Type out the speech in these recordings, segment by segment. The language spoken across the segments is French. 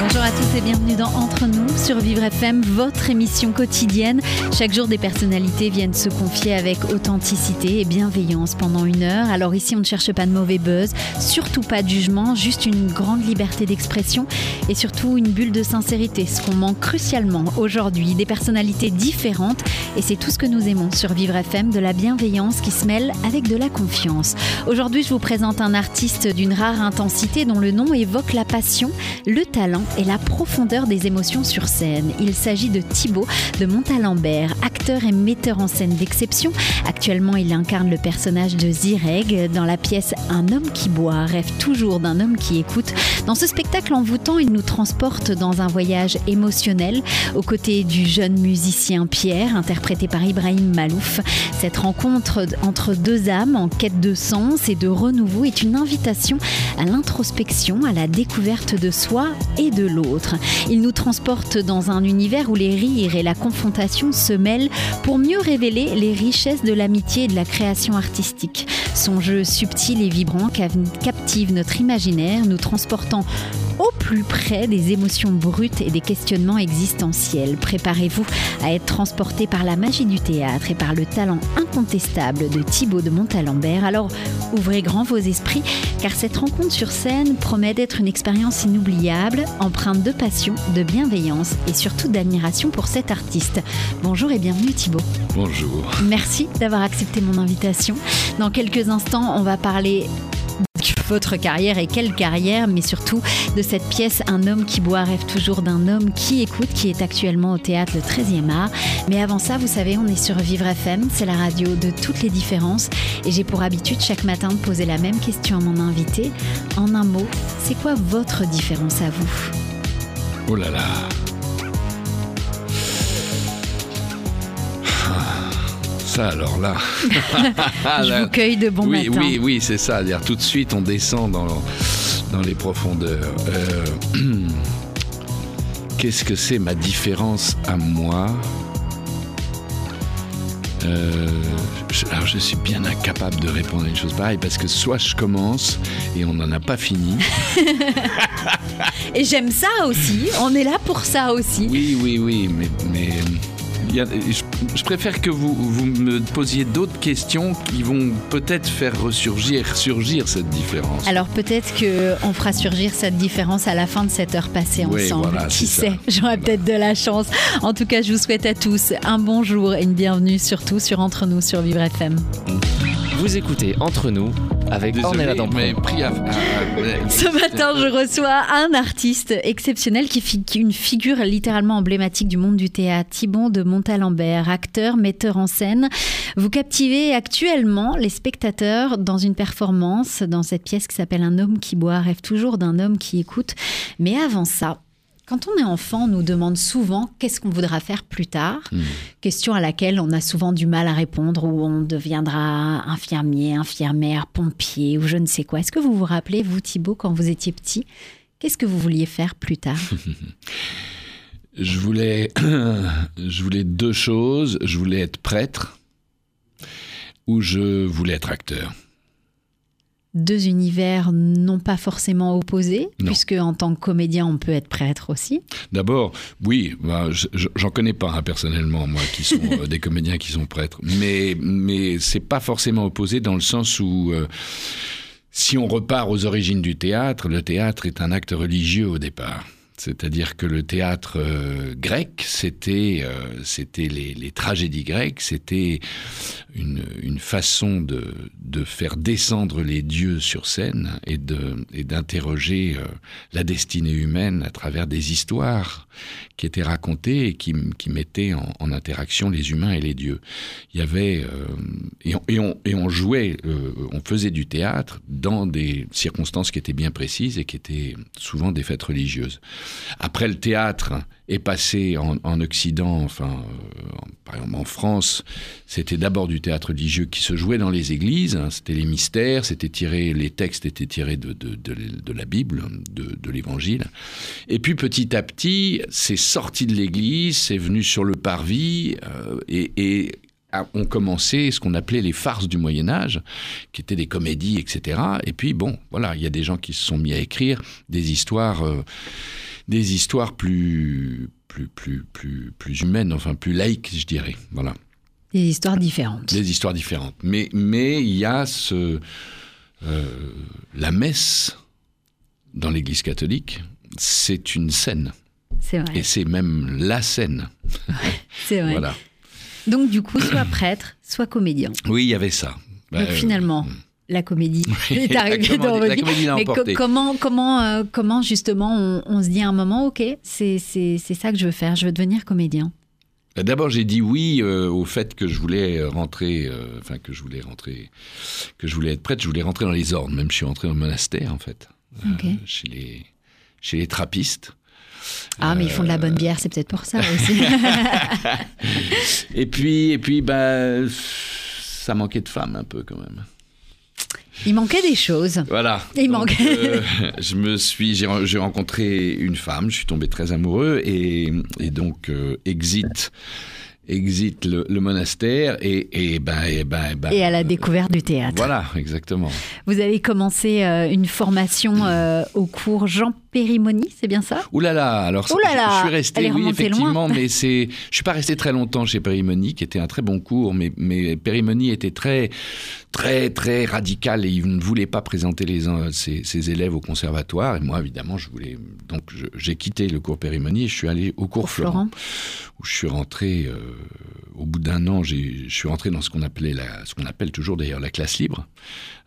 Bonjour à tous et bienvenue dans Entre nous sur Vivre FM, votre émission quotidienne. Chaque jour, des personnalités viennent se confier avec authenticité et bienveillance pendant une heure. Alors ici, on ne cherche pas de mauvais buzz, surtout pas de jugement, juste une grande liberté d'expression et surtout une bulle de sincérité, ce qu'on manque crucialement aujourd'hui. Des personnalités différentes et c'est tout ce que nous aimons sur Vivre FM, de la bienveillance qui se mêle avec de la confiance. Aujourd'hui, je vous présente un artiste d'une rare intensité dont le nom évoque la passion, le talent et la profondeur des émotions sur scène. Il s'agit de Thibaut de Montalembert, acteur et metteur en scène d'exception. Actuellement, il incarne le personnage de Zireg dans la pièce Un homme qui boit rêve toujours d'un homme qui écoute. Dans ce spectacle envoûtant, il nous transporte dans un voyage émotionnel aux côtés du jeune musicien Pierre, interprété par Ibrahim Malouf. Cette rencontre entre deux âmes en quête de sens et de renouveau est une invitation à l'introspection, à la découverte de soi et de l'autre. Il nous transporte dans un univers où les rires et la confrontation se mêlent pour mieux révéler les richesses de l'amitié et de la création artistique. Son jeu subtil et vibrant captive notre imaginaire, nous transportant au plus près des émotions brutes et des questionnements existentiels. Préparez-vous à être transporté par la magie du théâtre et par le talent incontestable de Thibaut de Montalembert. Alors ouvrez grand vos esprits car cette rencontre sur scène promet d'être une expérience inoubliable, empreinte de passion, de bienveillance et surtout d'admiration pour cet artiste. Bonjour et bienvenue Thibaut. Bonjour. Merci d'avoir accepté mon invitation. Dans quelques instants, on va parler votre carrière et quelle carrière, mais surtout de cette pièce Un homme qui boit rêve toujours d'un homme qui écoute, qui est actuellement au théâtre le 13e art. Mais avant ça, vous savez, on est sur Vivre FM, c'est la radio de toutes les différences. Et j'ai pour habitude chaque matin de poser la même question à mon invité. En un mot, c'est quoi votre différence à vous? Oh là là ça alors là. Je vous cueille de bon oui, matin. Oui, oui, c'est ça. Dire tout de suite, on descend dans, dans les profondeurs. Euh, Qu'est-ce que c'est ma différence à moi? Euh, je, alors je suis bien incapable de répondre à une chose pareille parce que soit je commence et on n'en a pas fini. et j'aime ça aussi, on est là pour ça aussi. Oui, oui, oui, mais, mais je, préfère que vous, vous me posiez d'autres questions qui vont peut-être faire ressurgir surgir cette différence. Alors peut-être qu'on fera surgir cette différence à la fin de cette heure passée ensemble. qui sait J'aurai peut-être de la chance. En tout cas, je vous souhaite à tous un bonjour et une bienvenue surtout sur Entre nous sur Vivre FM. Vous écoutez Entre nous avec Ornella Mais Ce matin, je reçois un artiste exceptionnel qui est une figure littéralement emblématique du monde du théâtre, Thibon de Montalembert, acteur, metteur en scène. Vous captivez actuellement les spectateurs dans une performance, dans cette pièce qui s'appelle Un homme qui boit rêve toujours d'un homme qui écoute. Mais avant ça, quand on est enfant, on nous demande souvent qu'est-ce qu'on voudra faire plus tard. Hmm. Question à laquelle on a souvent du mal à répondre, où on deviendra infirmier, infirmière, pompier ou je ne sais quoi. Est-ce que vous vous rappelez, vous Thibault, quand vous étiez petit, qu'est-ce que vous vouliez faire plus tard? Je, voulais, je voulais deux choses. Je voulais être prêtre ou je voulais être acteur deux univers non pas forcément opposés, puisque en tant que comédien, on peut être prêtre aussi. D'abord, oui, bah, j'en connais pas hein, personnellement, moi, qui sont euh, des comédiens qui sont prêtres, mais mais c'est pas forcément opposé dans le sens où euh, si on repart aux origines du théâtre, le théâtre est un acte religieux au départ. C'est-à-dire que le théâtre euh, grec, c'était euh, les, tragédies grecques, c'était une, façon de, faire descendre les dieux sur scène et d'interroger euh, la destinée humaine à travers des histoires qui étaient racontées et qui, qui mettaient en, interaction les humains et les dieux. Il y avait et on, et, on, jouait, on faisait du théâtre dans des circonstances qui étaient bien précises et qui étaient souvent des fêtes religieuses. Après, le théâtre est passé en, Occident, enfin, euh, par exemple en France, c'était d'abord du théâtre religieux qui se jouait dans les églises. Hein. c'était les mystères, c'était tiré, les textes étaient tirés de, la Bible, de, l'Évangile. Et puis petit à petit, c'est sorti de l'église, c'est venu sur le parvis euh, et, et ont commencé ce qu'on appelait les farces du Moyen Âge, qui étaient des comédies, etc. Et puis bon, voilà, il y a des gens qui se sont mis à écrire des histoires, euh, des histoires plus, plus, plus, plus, plus humaines, enfin plus laïques, je dirais. Voilà. Des histoires différentes. Des histoires différentes. Mais mais il y a ce euh, la messe dans l'Église catholique, c'est une scène. C'est vrai. Et c'est même la scène. c'est vrai. voilà. Donc du coup, soit prêtre, soit comédien. Oui, il y avait ça. Donc bah, finalement, euh, la comédie est arrivée dans votre vie. Mais comment, comment, euh, comment justement on, se dit à un moment, ok, c'est ça que je veux faire, je veux devenir comédien. Bah, d'abord, j'ai dit oui euh, au fait que je voulais rentrer, enfin que je voulais rentrer, que je voulais être prêtre. Je voulais rentrer dans les ordres. Même je suis rentré au monastère en fait, chez les chez les trappistes. Ah, mais ils font de la bonne bière, c'est peut-être pour ça aussi. et puis, et puis, bah, ça manquait de femmes un peu quand même. Il manquait des choses. Voilà. Il manquait. Euh, je me suis, j'ai rencontré une femme, je suis tombé très amoureux et, donc euh, exit exit le, monastère et, et, ben, et, ben, ben, et à la découverte du théâtre. Voilà, exactement. Vous avez commencé euh, une formation au cours Jean Périmoni, c'est bien ça? Ouh là là, alors Ouh là là, je suis resté, oui, effectivement, mais c'est, je suis pas resté très longtemps chez Périmoni, qui était un très bon cours, mais, mais Périmoni était très, très, très radical et il ne voulait pas présenter les, ses, ses élèves au conservatoire. Et moi, évidemment, je voulais, donc j'ai quitté le cours Périmoni et je suis allé au cours Florent, où je suis rentré, euh, au bout d'un an, je suis rentré dans ce qu'on appelait la, ce qu'on appelle toujours d'ailleurs la classe libre,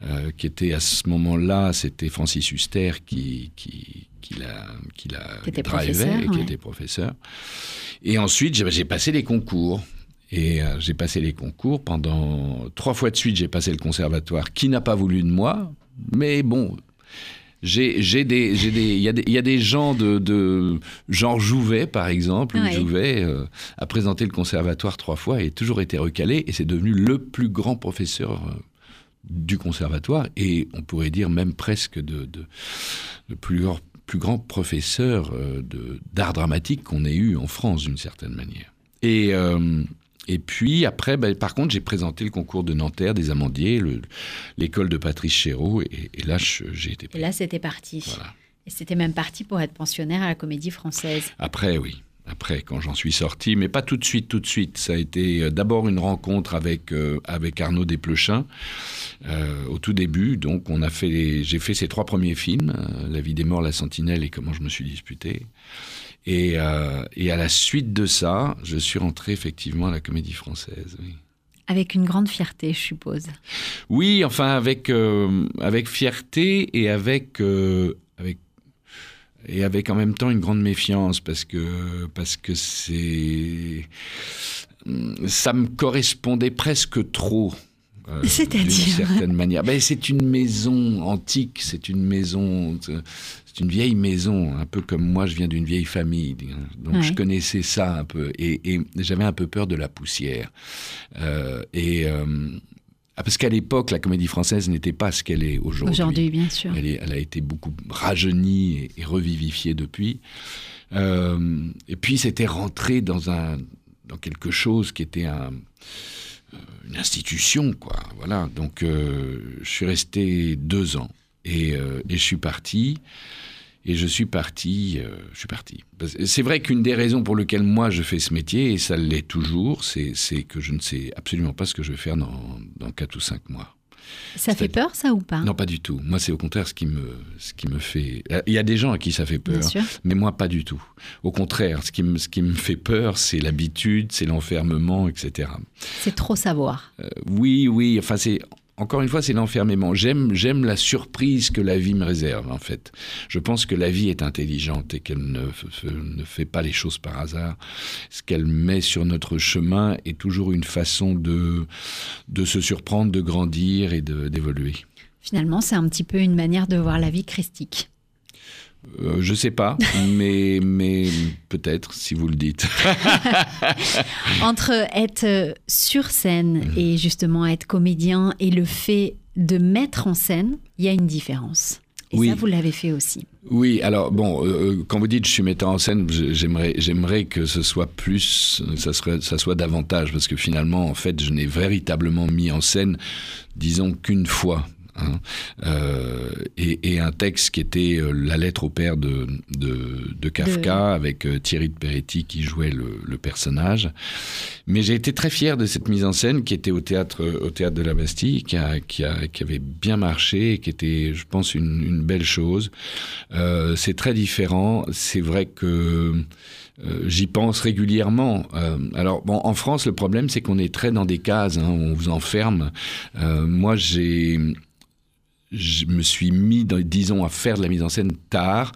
euh, qui était à ce moment-là, c'était Francis Huster qui, qui qui l'a qui l'a et qui était professeur. Et ensuite, j'ai passé les concours. Et euh, j'ai passé les concours pendant trois fois de suite. J'ai passé le conservatoire, qui n'a pas voulu de moi, mais bon. J'ai des, il y, a des, y a des gens de, de genre Jouvet par exemple. Jouvet euh, a présenté le conservatoire trois fois et a toujours été recalé et c'est devenu le plus grand professeur euh, du conservatoire et on pourrait dire même presque de, de, de plus grand plus grand professeur euh, d'art dramatique qu'on ait eu en France d'une certaine manière. Et, euh, et puis après, ben, par contre, j'ai présenté le concours de Nanterre des Amandiers, l'école de Patrice Chéreau, et, là, j'ai été. Et là, c'était parti. Et c'était même parti pour être pensionnaire à la Comédie Française. Après, oui après, quand j'en suis sorti, mais pas tout de suite, tout de suite. Ça a été euh, d'abord une rencontre avec, euh, avec Arnaud Desplechin euh, au tout début. Donc, on a fait, j'ai fait ces trois premiers films, La vie des morts, La Sentinelle et Comment je me suis disputé. Et, et à la suite de ça, je suis rentré effectivement à la Comédie Française. Avec une grande fierté, je suppose. Oui, enfin avec avec fierté et avec et avec en même temps une grande méfiance parce que parce que c'est ça me correspondait presque trop. Euh, C'est-à-dire D'une certaine manière. Ben, c'est une maison antique, c'est une maison, c'est une vieille maison, un peu comme moi, je viens d'une vieille famille, donc je connaissais ça un peu, et, et j'avais un peu peur de la poussière. Euh, et, euh, ah, parce qu'à l'époque, la comédie française n'était pas ce qu'elle est aujourd'hui. Aujourd'hui, bien sûr. Elle, elle, a été beaucoup rajeunie et, revivifiée depuis. Euh, et puis, c'était rentré dans, un, dans quelque chose qui était un, euh, une institution, quoi. Voilà. Donc, euh, je suis resté deux ans et, euh, et je suis parti. Et je suis parti, euh, je suis parti. C'est vrai qu'une des raisons pour lesquelles moi je fais ce métier, et ça l'est toujours, c'est que je ne sais absolument pas ce que je vais faire dans, dans 4 ou 5 mois. Ça fait peur, ça, ou pas? Non, pas du tout. Moi, c'est au contraire ce qui, me, ce qui me fait... Il y a des gens à qui ça fait peur, mais moi, pas du tout. Au contraire, ce qui me, ce qui me fait peur, c'est l'habitude, c'est l'enfermement, etc. C'est trop savoir. Euh, oui, oui. Enfin, c'est encore une fois, c'est l'enfermement. J'aime, j'aime la surprise que la vie me réserve, en fait. Je pense que la vie est intelligente et qu'elle ne, ne fait pas les choses par hasard. Ce qu'elle met sur notre chemin est toujours une façon de, de se surprendre, de grandir et d'évoluer. Finalement, c'est un petit peu une manière de voir la vie christique. Euh, je sais pas, mais, mais peut-être si vous le dites. Entre être sur scène mhm. et justement être comédien et le fait de mettre en scène, il y a une différence. Et oui. ça, vous l'avez fait aussi. Oui, alors bon, euh, euh, quand vous dites je suis metteur en scène, j'aimerais, j'aimerais que ce soit plus, ça, serait, ça soit davantage, parce que finalement, en fait, je n'ai véritablement mis en scène, disons qu'une fois Hein. Euh, et, un texte qui était euh, la lettre au père de, de, Kafka avec euh, Thierry de Peretti qui jouait le, personnage. Mais j'ai été très fier de cette mise en scène qui était au théâtre, au théâtre de la Bastille, qui, a, qui, a, qui avait bien marché et qui était, je pense, une, une belle chose. c'est très différent. C'est vrai que j'y pense régulièrement. alors, bon, en France, le problème, c'est qu'on est très dans des cases, hein, on vous enferme. moi, j'ai je me suis mis, disons, à faire de la mise en scène tard.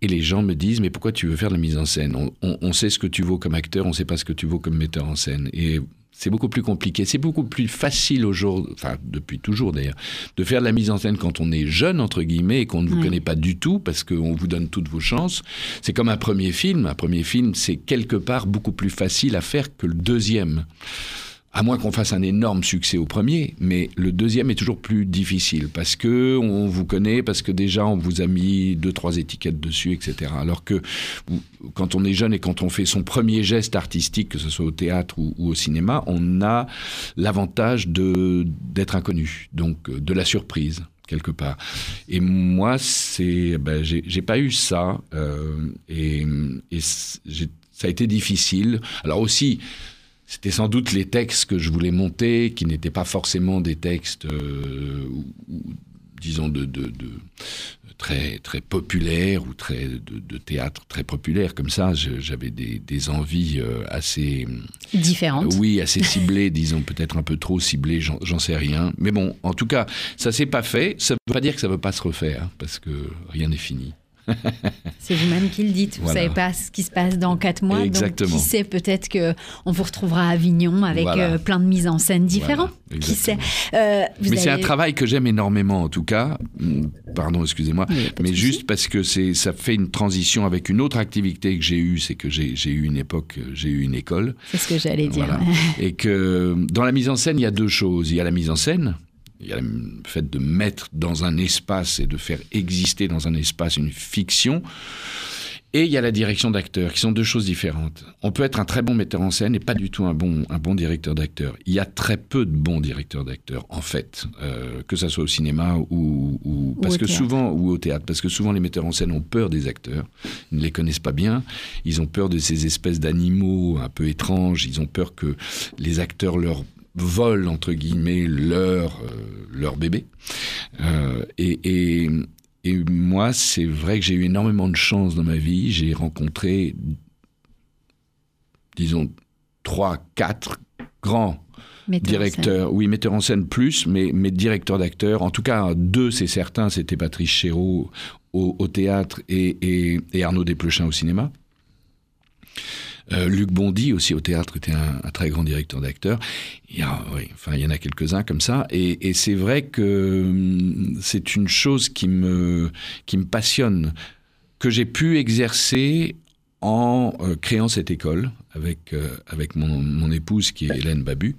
Et les gens me disent, mais pourquoi tu veux faire de la mise en scène? On, sait ce que tu vaux comme acteur, on ne sait pas ce que tu vaux comme metteur en scène. Et c'est beaucoup plus compliqué. C'est beaucoup plus facile aujourd'hui, enfin depuis toujours d'ailleurs, de faire de la mise en scène quand on est jeune, entre guillemets, et qu'on ne vous connaît pas du tout, parce qu'on vous donne toutes vos chances. C'est comme un premier film. Un premier film, c'est quelque part beaucoup plus facile à faire que le deuxième à moins qu'on fasse un énorme succès au premier, mais le deuxième est toujours plus difficile parce que on vous connaît, parce que déjà on vous a mis deux trois étiquettes dessus, etc. Alors que quand on est jeune et quand on fait son premier geste artistique, que ce soit au théâtre ou, au cinéma, on a l'avantage de d'être inconnu, donc euh, de la surprise quelque part. Et moi, c'est, ben, j'ai pas eu ça, euh, et, et ça a été difficile. Alors aussi, c'était sans doute les textes que je voulais monter, qui n'étaient pas forcément des textes, euh, disons, de, de, très, très populaires ou très, de, théâtre très populaire. Comme ça, j'avais des, des, envies euh, assez... Différentes. oui, assez ciblées, disons, peut-être un peu trop ciblées, j'en sais rien. Mais bon, en tout cas, ça s'est pas fait. Ça ne veut pas dire que ça ne veut pas se refaire, parce que rien n'est fini. C'est vous-même qui le dites. Vous ne savez pas ce qui se passe dans quatre mois. Exactement. Donc, qui sait, peut-être qu'on vous retrouvera à Avignon avec euh, plein de mises en scène différentes. qui sait. Euh, mais c'est un travail que j'aime énormément, en tout cas. Hmm, pardon, excusez-moi. Mais juste parce que ça fait une transition avec une autre activité que j'ai eue. C'est que j'ai eu une époque, j'ai eu une école. C'est ce que j'allais dire. Et que dans la mise en scène, il y a deux choses. Il y a la mise en scène il y a le fait de mettre dans un espace et de faire exister dans un espace une fiction. Et il y a la direction d'acteur, qui sont deux choses différentes. On peut être un très bon metteur en scène et pas du tout un bon, un bon directeur d'acteur. Il y a très peu de bons directeurs d'acteurs, en fait, euh, que ça soit au cinéma ou, ou parce que souvent ou au théâtre, parce que souvent les metteurs en scène ont peur des acteurs, ils ne les connaissent pas bien, ils ont peur de ces espèces d'animaux un peu étranges, ils ont peur que les acteurs leur volent entre guillemets leur euh, leur bébé. Euh, et, et, et, moi, c'est vrai que j'ai eu énormément de chance dans ma vie. J'ai rencontré, disons, trois, quatre grands directeurs, oui, metteurs en scène plus, mais, mais directeurs d'acteurs. En tout cas, deux, c'est certain, c'était Patrice Chéreau au, au théâtre et, et, et Arnaud Desplechin au cinéma. Euh, Luc Bondy aussi au théâtre était un, très grand directeur d'acteurs. Il y enfin, il y en a quelques-uns comme ça. Et, c'est vrai que hum, c'est une chose qui me, qui me passionne, que j'ai pu exercer en euh, créant cette école avec euh, avec mon, épouse qui est Hélène Babu,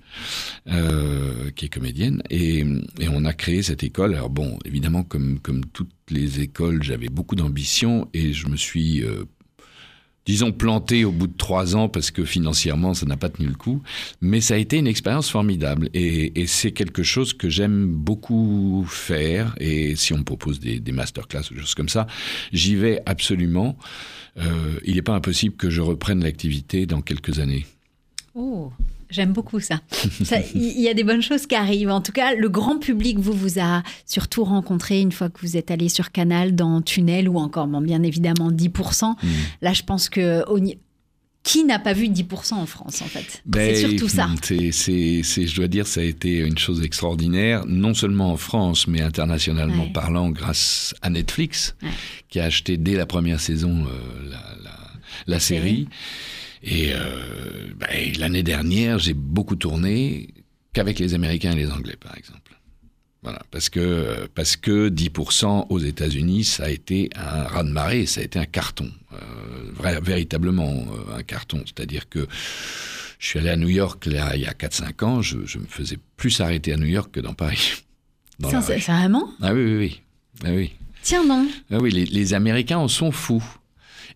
qui est comédienne, et, et, on a créé cette école. Alors bon, évidemment, comme comme toutes les écoles, j'avais beaucoup d'ambition et je me suis disons, planté au bout de trois ans parce que financièrement, ça n'a pas tenu le coup. Mais ça a été une expérience formidable et, c'est quelque chose que j'aime beaucoup faire. Et si on me propose des, des masterclass ou des choses comme ça, j'y vais absolument. Euh, il n'est pas impossible que je reprenne l'activité dans quelques années. Oh, J'aime beaucoup ça. Il y a des bonnes choses qui arrivent. En tout cas, le grand public vous vous a surtout rencontré une fois que vous êtes allé sur Canal dans Tunnel ou encore, bien évidemment, 10%. Mm. Là, je pense que qui n'a pas vu 10% en France, en fait? Ben, C'est surtout ça. C'est, je dois dire, ça a été une chose extraordinaire, non seulement en France, mais internationalement parlant, grâce à Netflix, qui a acheté dès la première saison euh, la, série. Et euh, ben, l'année dernière, j'ai beaucoup tourné qu'avec les Américains et les Anglais, par exemple. Voilà, parce que, parce que 10% aux États-Unis, ça a été un raz-de-marée, ça a été un carton, euh, véritablement euh, un carton. C'est-à-dire que je suis allé à New York là, il y a 4-5 ans, je, je, me faisais plus arrêter à New York que dans Paris. Dans c'est vraiment? Ah oui, oui, oui. Ah, oui. Tiens, non. Ah oui, les, les Américains en sont fous.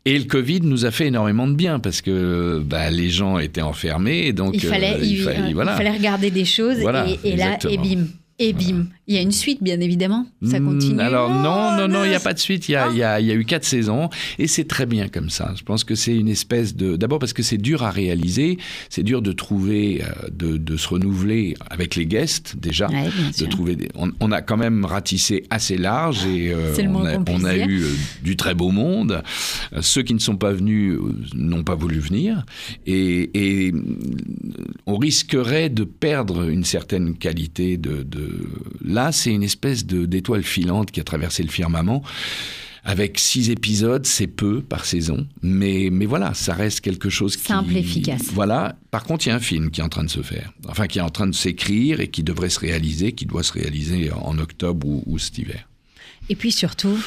Et le Covid nous a fait énormément de bien parce que bah, les gens étaient enfermés. Donc, il fallait, euh, il, il, voilà. il fallait regarder des choses voilà, et, et là, et bim. Et bim, il y a une suite, bien évidemment. Ça continue. Alors non, non, non, il n'y a pas de suite. Il y, a, il, y a, il y a eu quatre saisons et c'est très bien comme ça. Je pense que c'est une espèce de. D'abord parce que c'est dur à réaliser, c'est dur de trouver, de, de, se renouveler avec les guests déjà. Ouais, de trouver. Des... On, on, a quand même ratissé assez large et euh, on, a, on a eu euh, du très beau monde. Euh, ceux qui ne sont pas venus n'ont pas voulu venir et, et, on risquerait de perdre une certaine qualité de, de là, c'est une espèce d'étoile filante qui a traversé le firmament. Avec six épisodes, c'est peu par saison, mais, mais voilà, ça reste quelque chose qui... Simple, efficace. Voilà. Par contre, il y a un film qui est en train de se faire, enfin qui est en train de s'écrire et qui devrait se réaliser, qui doit se réaliser en octobre ou, ou cet hiver. Et puis surtout,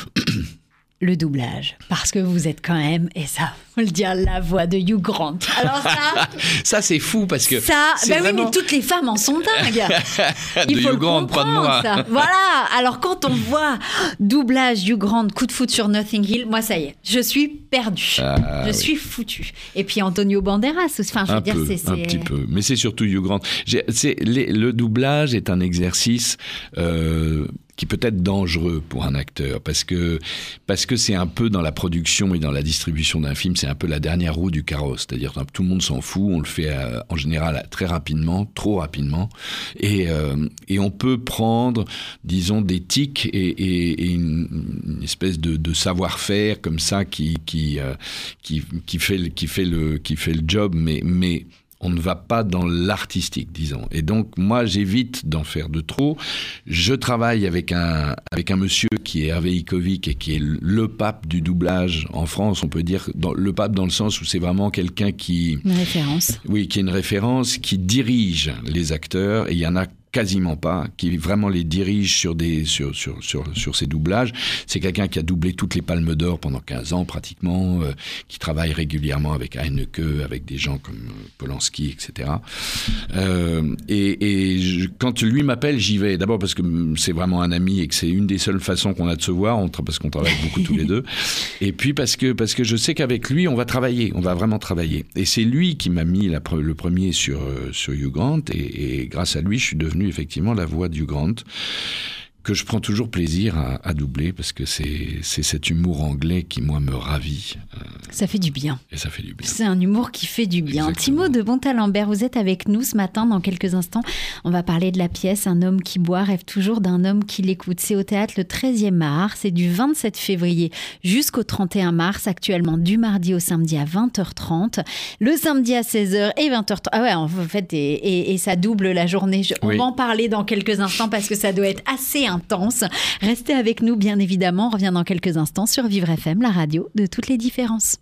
le doublage. Parce que vous êtes quand même, et ça, faut le dire, la voix de Hugh Grant. Alors ça... ça, c'est fou parce que... Ça, ben vraiment... oui, mais toutes les femmes en sont dingues. Il de faut Hugh Grant, pas de moi. Ça. Voilà. Alors quand on voit doublage Hugh Grant, coup de foot sur Nothing Hill, moi, ça y est, je suis perdu. Ah, je oui. suis foutu. Et puis Antonio Banderas, enfin, je veux un dire, c'est... Un petit peu. Mais c'est surtout Hugh Grant. Les, le doublage est un exercice... Euh, qui peut être dangereux pour un acteur parce que parce que c'est un peu dans la production et dans la distribution d'un film, c'est un peu la dernière roue du carrosse, c'est-à-dire que tout le monde s'en fout, on le fait euh, en général très rapidement, trop rapidement, et, euh, et on peut prendre, disons, des tics et, une, espèce de, savoir-faire comme ça qui qui, euh, qui qui fait qui fait le qui fait le job, mais on ne va pas dans l'artistique, disons. Et donc, moi, j'évite d'en faire de trop. Je travaille avec un, avec un monsieur qui est Hervé Ikovic et qui est le pape du doublage en France, on peut dire dans, le pape dans le sens où c'est vraiment quelqu'un qui... Une référence. Oui, qui est une référence, qui dirige les acteurs, et il y en a quasiment pas, qui vraiment les dirige sur des sur sur sur sur ces doublages. C'est quelqu'un qui a doublé toutes les Palmes d'Or pendant 15 ans pratiquement, euh, qui travaille régulièrement avec Heineke, avec des gens comme Polanski, etc. Euh, et, et je, quand lui m'appelle, j'y vais. D'abord parce que c'est vraiment un ami et que c'est une des seules façons qu'on a de se voir, on parce qu'on travaille beaucoup tous les deux. Et puis parce que parce que je sais qu'avec lui, on va travailler, on va vraiment travailler. Et c'est lui qui m'a mis la, le premier sur sur Hugh Grant et, et grâce à lui, je suis devenu effectivement la voix du Grant que je prends toujours plaisir à, à doubler parce que c'est cet humour anglais qui, moi, me ravit. Euh, ça fait du bien. Et ça fait du bien. C'est un humour qui fait du bien. Exactement. Timo de Bontalembert, vous êtes avec nous ce matin. Dans quelques instants, on va parler de la pièce Un homme qui boit rêve toujours d'un homme qui l'écoute. C'est au théâtre le 13e mars. C'est du 27 février jusqu'au 31 mars, actuellement du mardi au samedi à 20h30. Le samedi à 16h et 20h30. Ah ouais, en fait, et, et, et ça double la journée. Je, oui. On va en parler dans quelques instants parce que ça doit être assez intense. Restez avec nous, bien évidemment. On revient dans quelques instants sur Vivre FM, la radio de toutes les différences.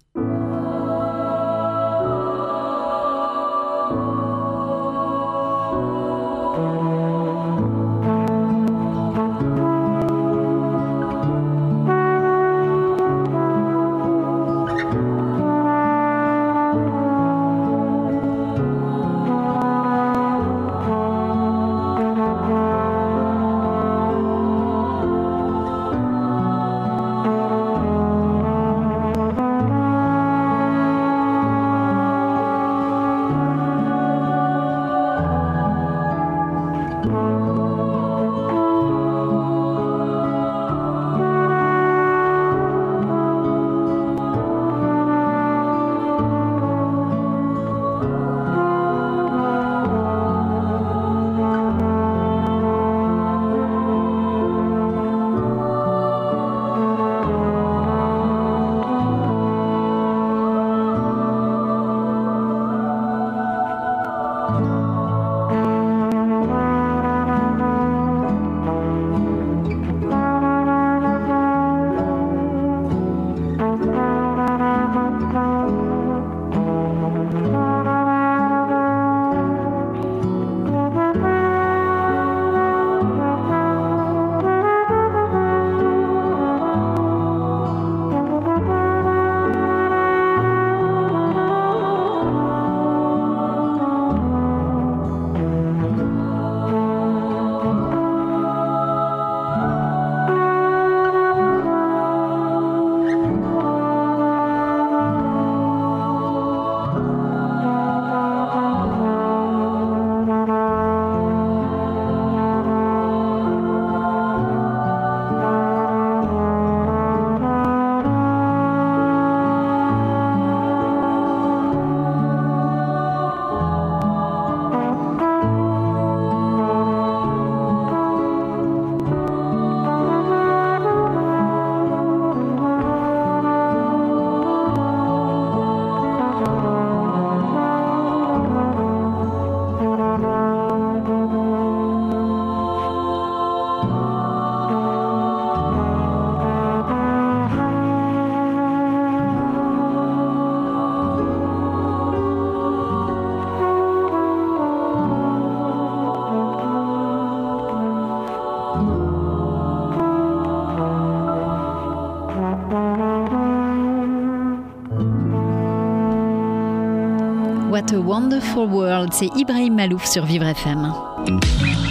Wonderful World, c'est Ibrahim Malouf sur Vivre FM.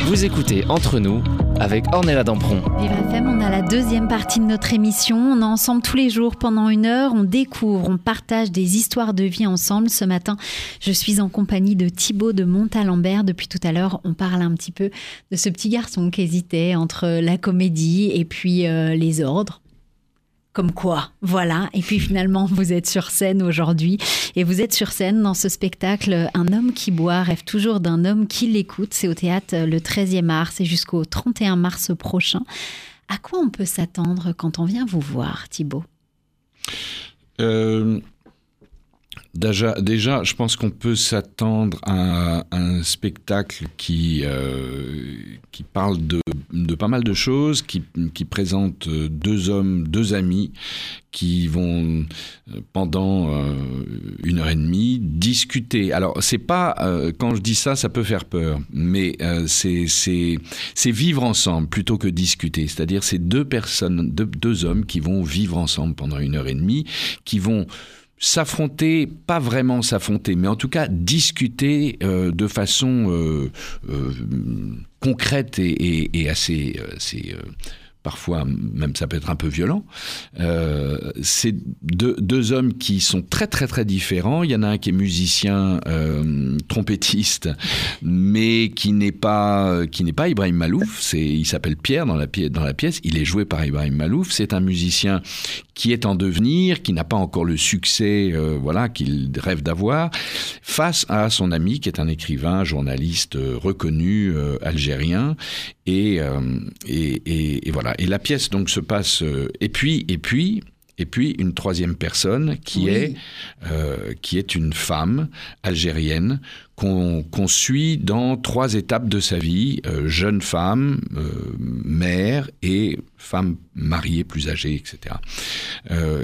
Vous écoutez Entre nous avec Ornella Dampron. Vivre FM, on a la deuxième partie de notre émission. On est ensemble tous les jours pendant une heure. On découvre, on partage des histoires de vie ensemble. Ce matin, je suis en compagnie de Thibaut de Montalembert. Depuis tout à l'heure, on parle un petit peu de ce petit garçon qui hésitait entre la comédie et puis euh, les ordres comme quoi, voilà. Et puis finalement, vous êtes sur scène aujourd'hui. Et vous êtes sur scène dans ce spectacle Un homme qui boit rêve toujours d'un homme qui l'écoute. C'est au théâtre le 13e mars et jusqu'au 31 mars prochain. À quoi on peut s'attendre quand on vient vous voir, Thibault euh, Déjà, je pense qu'on peut s'attendre à, un spectacle qui, euh, parle de, pas mal de choses, qui, présente deux hommes, deux amis, qui vont euh, pendant euh, une heure et demie discuter. Alors, c'est pas quand je dis ça, ça peut faire peur, mais c'est vivre ensemble plutôt que discuter. C'est-à-dire, c'est deux personnes, deux hommes qui vont vivre ensemble pendant une heure et demie, qui vont s'affronter, pas vraiment s'affronter, mais en tout cas discuter euh, de façon euh, euh, concrète et, assez, assez parfois même ça peut être un peu violent. Euh, c'est deux, hommes qui sont très très très différents. Il y en a un qui est musicien, euh, trompettiste, mais qui n'est pas qui n'est pas Ibrahim Malouf. Il s'appelle Pierre dans la pièce. Il est joué par Ibrahim Malouf. C'est un musicien qui est en devenir, qui n'a pas encore le succès euh, voilà qu'il rêve d'avoir, face à son ami qui est un écrivain, journaliste reconnu algérien et voilà et la pièce donc se passe. Euh, et puis, et puis, et puis une troisième personne qui est euh, qui est une femme algérienne qu'on suit dans trois étapes de sa vie euh, jeune femme, mère et femme mariée plus âgée, etc.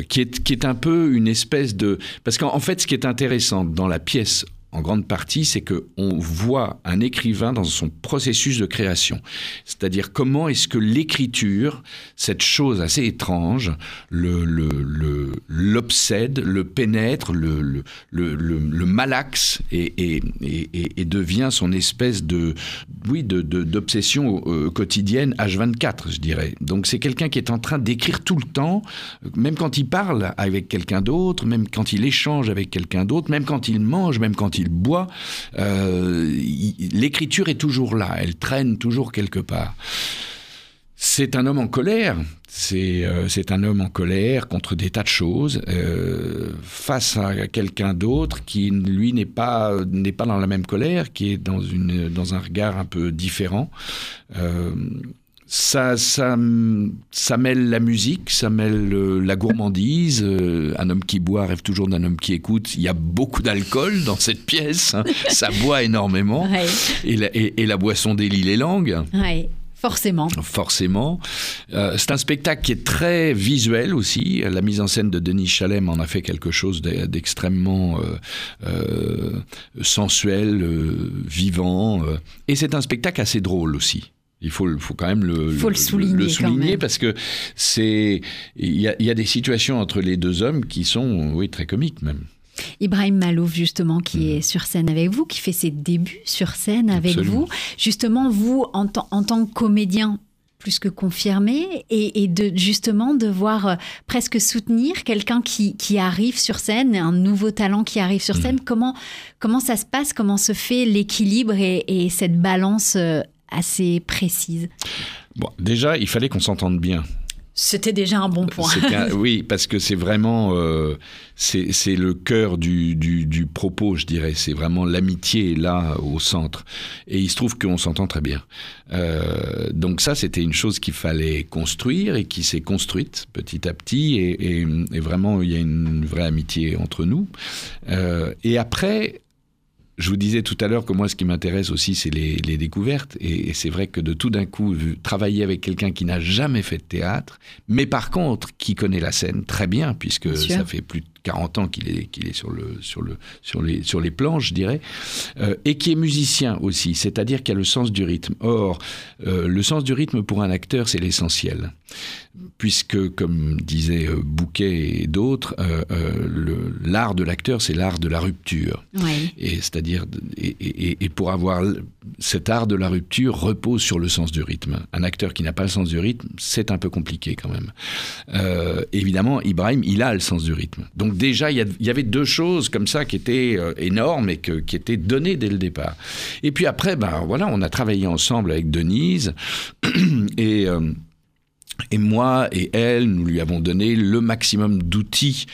qui est qui est un peu une espèce de parce qu'en fait ce qui est intéressant dans la pièce en grande partie, c'est que on voit un écrivain dans son processus de création. C'est-à-dire comment est-ce que l'écriture, cette chose assez étrange, le, l'obsède, le, pénètre, le, le, malaxe et, et, devient son espèce de, oui, de, d'obsession euh, quotidienne H24, je dirais. Donc c'est quelqu'un qui est en train d'écrire tout le temps, même quand il parle avec quelqu'un d'autre, même quand il échange avec quelqu'un d'autre, même quand il mange, même quand il il boit, euh, l'écriture est toujours là, elle traîne toujours quelque part. C'est un homme en colère, c'est euh, un homme en colère contre des tas de choses, euh, face à quelqu'un d'autre qui, lui, n'est pas, pas dans la même colère, qui est dans, une, dans un regard un peu différent ça, ça, ça mêle la musique, ça mêle euh, la gourmandise. Euh, un homme qui boit rêve toujours d'un homme qui écoute. Il y a beaucoup d'alcool dans cette pièce. Hein. ça boit énormément. Et, la, et, la, boisson délie les langues. Forcément. Forcément. Euh, c'est un spectacle qui est très visuel aussi. La mise en scène de Denis Chalem en a fait quelque chose d'extrêmement sensuel, vivant. et c'est un spectacle assez drôle aussi. Il faut, faut quand même le, faut le, souligner, souligner parce que c'est il y, a, des situations entre les deux hommes qui sont oui très comiques même. Ibrahim Malouf, justement, qui mm. est sur scène avec vous, qui fait ses débuts sur scène avec vous. Justement, vous, en, en, tant que comédien, plus que confirmé, et, de justement devoir euh, presque soutenir quelqu'un qui, qui, arrive sur scène, un nouveau talent qui arrive sur mm. scène. Comment, comment ça se passe? Comment se fait l'équilibre et, et, cette balance euh, assez précise Bon, déjà, il fallait qu'on s'entende bien. C'était déjà un bon point. oui, parce que c'est vraiment euh, c'est le cœur du, du, propos, je dirais. C'est vraiment l'amitié là au centre. Et il se trouve qu'on s'entend très bien. Euh, donc ça, c'était une chose qu'il fallait construire et qui s'est construite petit à petit. Et, et, vraiment, il y a une vraie amitié entre nous. Euh, et après, je vous disais tout à l'heure que moi, ce qui m'intéresse aussi, c'est les, découvertes. Et, c'est vrai que de tout d'un coup, travailler avec quelqu'un qui n'a jamais fait de théâtre, mais par contre, qui connaît la scène très bien, puisque ça fait plus de 40 ans qu'il est, qu'il est sur, le, sur, le, sur, les, sur les planches, je dirais, euh, et qui est musicien aussi, c'est-à-dire qui a le sens du rythme. Or, euh, le sens du rythme pour un acteur, c'est l'essentiel puisque, comme disaient euh, Bouquet et d'autres, euh, l'art de l'acteur, c'est l'art de la rupture. Et c'est-à-dire, et, pour avoir cet art de la rupture repose sur le sens du rythme. Un acteur qui n'a pas le sens du rythme, c'est un peu compliqué quand même. évidemment, Ibrahim, il a le sens du rythme. Donc déjà, il y, avait deux choses comme ça qui étaient énormes et qui étaient données dès le départ. Et puis après, ben voilà, on a travaillé ensemble avec Denise et et moi et elle, nous lui avons donné le maximum d'outils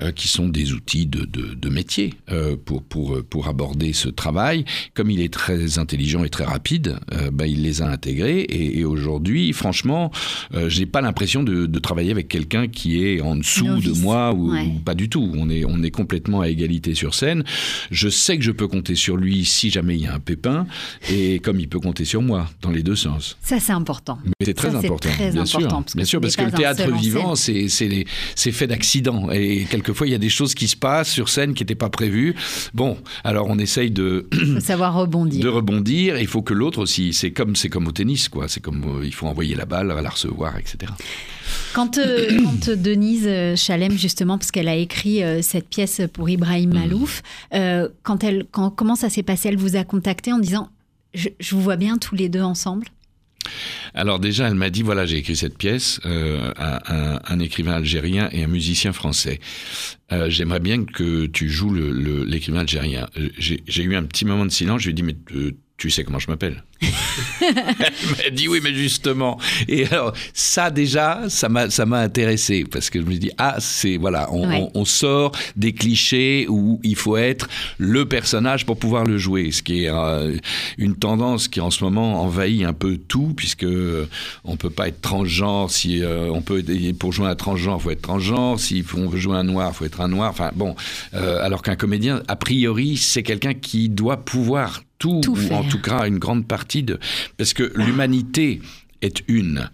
euh, qui sont des outils de, de, de métier euh, pour, pour, pour aborder ce travail. Comme il est très intelligent et très rapide, euh, bah, il les a intégrés. Et, et aujourd'hui, franchement, euh, j'ai pas l'impression de, de, travailler avec quelqu'un qui est en dessous de moi ou, pas du tout. On est, on est complètement à égalité sur scène. Je sais que je peux compter sur lui si jamais il y a un pépin, et comme il peut compter sur moi dans les deux sens. Ça, c'est important. Mais c'est très important, très bien important. sûr bien sûr, parce que le théâtre vivant, c'est fait d'accidents. Et quelquefois, il y a des choses qui se passent sur scène qui n'étaient pas prévues. Bon, alors on essaye de savoir rebondir. De rebondir. Il faut que l'autre aussi. C'est comme comme au tennis, quoi. C'est comme euh, il faut envoyer la balle, la recevoir, etc. Quand, euh, quand Denise euh, Chalem, justement, parce qu'elle a écrit cette pièce pour Ibrahim mm. Malouf, quand elle, quand, comment ça s'est passé? Elle vous a contacté en disant je, je vous vois bien tous les deux ensemble? Alors déjà, elle m'a dit, voilà, j'ai écrit cette pièce euh, à, un, écrivain algérien et un musicien français. Euh, j'aimerais bien que tu joues l'écrivain algérien. Euh, j'ai eu un petit moment de silence, je lui ai dit, mais tu sais comment je m'appelle Elle m'a dit oui, mais justement. Et alors, ça déjà, ça m'a, ça m'a intéressé parce que je me dis ah, c'est voilà, on, sort des clichés où il faut être le personnage pour pouvoir le jouer, ce qui est euh, une tendance qui en ce moment envahit un peu tout puisque euh, on peut pas être transgenre si euh, on peut pour jouer un transgenre, faut être transgenre. Si on veut jouer un noir, faut être un noir. Enfin bon, alors qu'un comédien, a priori, c'est quelqu'un qui doit pouvoir tout, ou en tout cas une grande partie de... Parce que l'humanité est une.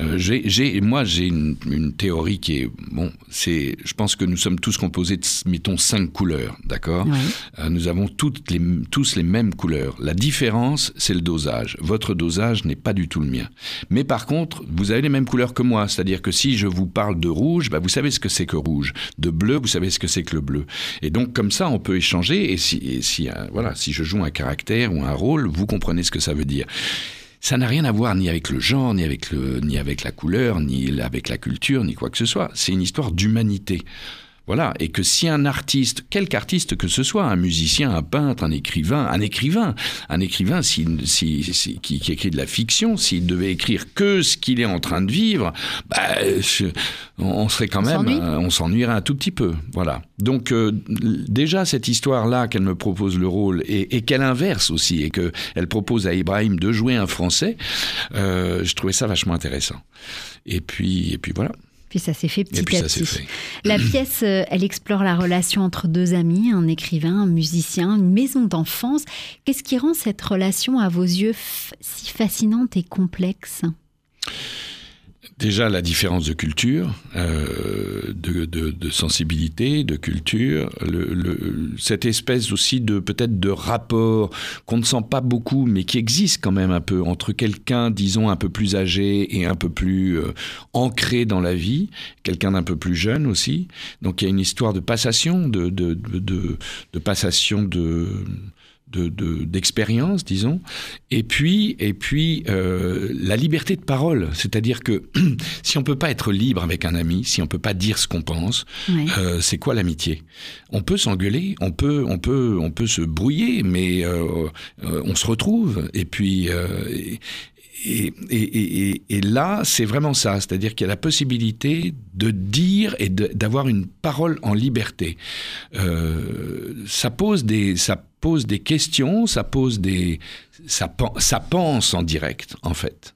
Euh, j'ai, moi, j'ai une, théorie qui est bon. C'est, je pense que nous sommes tous composés de, mettons, cinq couleurs, d'accord? Euh, Nous avons toutes les, tous les mêmes couleurs. La différence, c'est le dosage. Votre dosage n'est pas du tout le mien. Mais par contre, vous avez les mêmes couleurs que moi. C'est-à-dire que si je vous parle de rouge, bah, vous savez ce que c'est que rouge. De bleu, vous savez ce que c'est que le bleu. Et donc, comme ça, on peut échanger. Et si, et si, euh, voilà, si je joue un caractère ou un rôle, vous comprenez ce que ça veut dire. Ça n'a rien à voir ni avec le genre, ni avec, le, ni avec la couleur, ni avec la culture, ni quoi que ce soit. C'est une histoire d'humanité. Voilà, et que si un artiste, quelque artiste que ce soit, un musicien, un peintre, un écrivain, un écrivain, un écrivain si, si, qui, écrit de la fiction, s'il devait écrire que ce qu'il est en train de vivre, bah, on serait quand même, euh, on s'ennuierait un tout petit peu. Voilà. Donc euh, déjà cette histoire-là qu'elle me propose le rôle et, qu'elle inverse aussi et qu'elle propose à Ibrahim de jouer un Français, euh, je trouvais ça vachement intéressant. Et puis, et puis voilà. Puis ça s'est fait petit à petit. La pièce, euh, elle explore la relation entre deux amis, un écrivain, un musicien, une maison d'enfance. Qu'est-ce qui rend cette relation, à vos yeux, si fascinante et complexe? Déjà la différence de culture, euh, de, de, de, sensibilité, de culture, le, le, cette espèce aussi de peut-être de rapport qu'on ne sent pas beaucoup, mais qui existe quand même un peu entre quelqu'un, disons, un peu plus âgé et un peu plus euh, ancré dans la vie, quelqu'un d'un peu plus jeune aussi. Donc il y a une histoire de passation, de, de, de, de passation de d'expérience, de, disons, et puis, et puis euh, la liberté de parole, c'est-à-dire que si on peut pas être libre avec un ami, si on peut pas dire ce qu'on pense, euh, c'est quoi l'amitié? On peut s'engueuler, on peut, on peut, on peut se brouiller, mais euh, euh on se retrouve, et puis. Et, et, et, et, là, c'est vraiment ça, c'est-à-dire qu'il y a la possibilité de dire et d'avoir une parole en liberté. Euh, ça pose des, ça pose des questions, ça pose des, ça, ça pense en direct en fait,